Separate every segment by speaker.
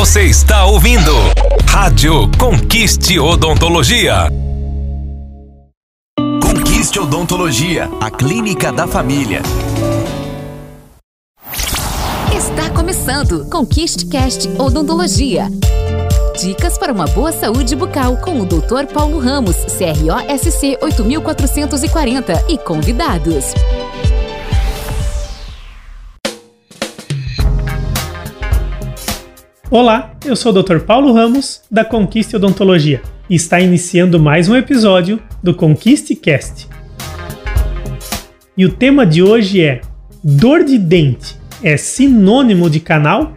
Speaker 1: Você está ouvindo Rádio Conquiste Odontologia.
Speaker 2: Conquiste Odontologia, a clínica da família.
Speaker 3: Está começando Conquiste Cast Odontologia. Dicas para uma boa saúde bucal com o Dr. Paulo Ramos, CROSC 8440 e convidados.
Speaker 4: Olá, eu sou o Dr. Paulo Ramos, da Conquiste Odontologia, e está iniciando mais um episódio do Conquiste Cast. E o tema de hoje é: dor de dente é sinônimo de canal?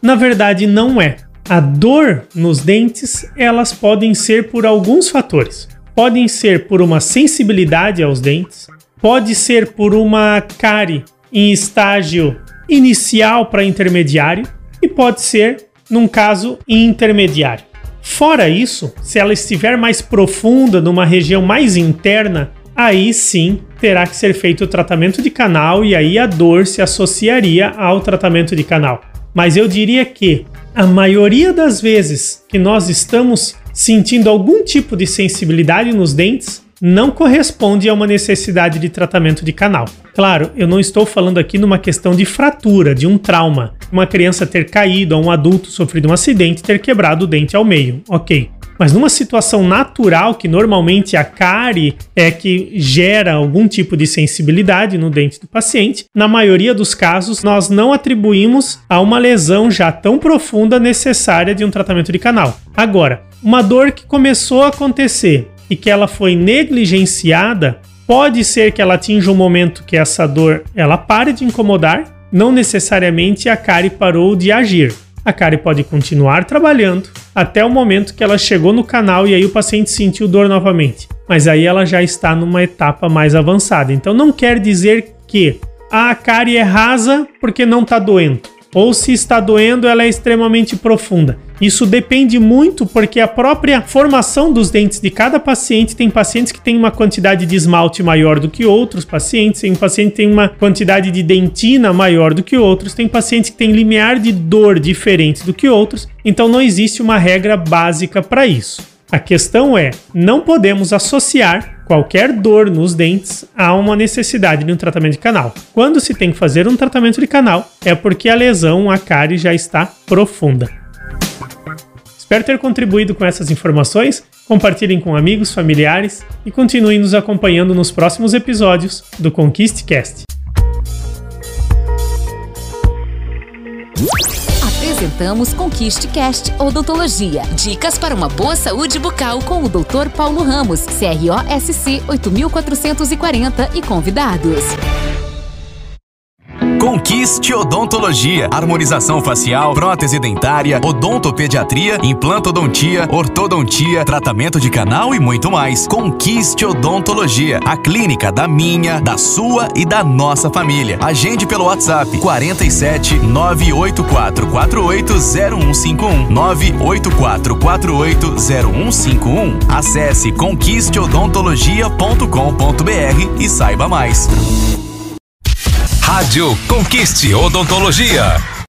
Speaker 4: Na verdade, não é. A dor nos dentes, elas podem ser por alguns fatores. Podem ser por uma sensibilidade aos dentes, pode ser por uma cárie em estágio inicial para intermediário e pode ser, num caso, intermediário. Fora isso, se ela estiver mais profunda, numa região mais interna, aí sim terá que ser feito o tratamento de canal e aí a dor se associaria ao tratamento de canal. Mas eu diria que a maioria das vezes que nós estamos sentindo algum tipo de sensibilidade nos dentes, não corresponde a uma necessidade de tratamento de canal. Claro, eu não estou falando aqui numa questão de fratura, de um trauma, uma criança ter caído ou um adulto sofrido um acidente ter quebrado o dente ao meio, ok. Mas numa situação natural, que normalmente a cárie é que gera algum tipo de sensibilidade no dente do paciente, na maioria dos casos nós não atribuímos a uma lesão já tão profunda necessária de um tratamento de canal. Agora, uma dor que começou a acontecer e que ela foi negligenciada, pode ser que ela atinja um momento que essa dor ela pare de incomodar, não necessariamente a cárie parou de agir. A cárie pode continuar trabalhando até o momento que ela chegou no canal e aí o paciente sentiu dor novamente. Mas aí ela já está numa etapa mais avançada. Então não quer dizer que a cárie é rasa porque não está doendo ou se está doendo, ela é extremamente profunda. Isso depende muito porque a própria formação dos dentes de cada paciente tem pacientes que têm uma quantidade de esmalte maior do que outros pacientes, tem um paciente que tem uma quantidade de dentina maior do que outros, tem pacientes que têm limiar de dor diferente do que outros, então não existe uma regra básica para isso. A questão é, não podemos associar qualquer dor nos dentes há uma necessidade de um tratamento de canal. Quando se tem que fazer um tratamento de canal, é porque a lesão, a cárie, já está profunda. Espero ter contribuído com essas informações. Compartilhem com amigos, familiares e continuem nos acompanhando nos próximos episódios do Conquiste
Speaker 3: apresentamos Conquiste Cast Odontologia. Dicas para uma boa saúde bucal com o Dr. Paulo Ramos, CROSC 8440 e convidados.
Speaker 2: Conquiste Odontologia. Harmonização facial, prótese dentária, odontopediatria, implantodontia, ortodontia, tratamento de canal e muito mais. Conquiste Odontologia. A clínica da minha, da sua e da nossa família. Agende pelo WhatsApp 47 984 480151 984 480151. Acesse conquisteodontologia.com.br e saiba mais.
Speaker 1: Rádio Conquiste Odontologia.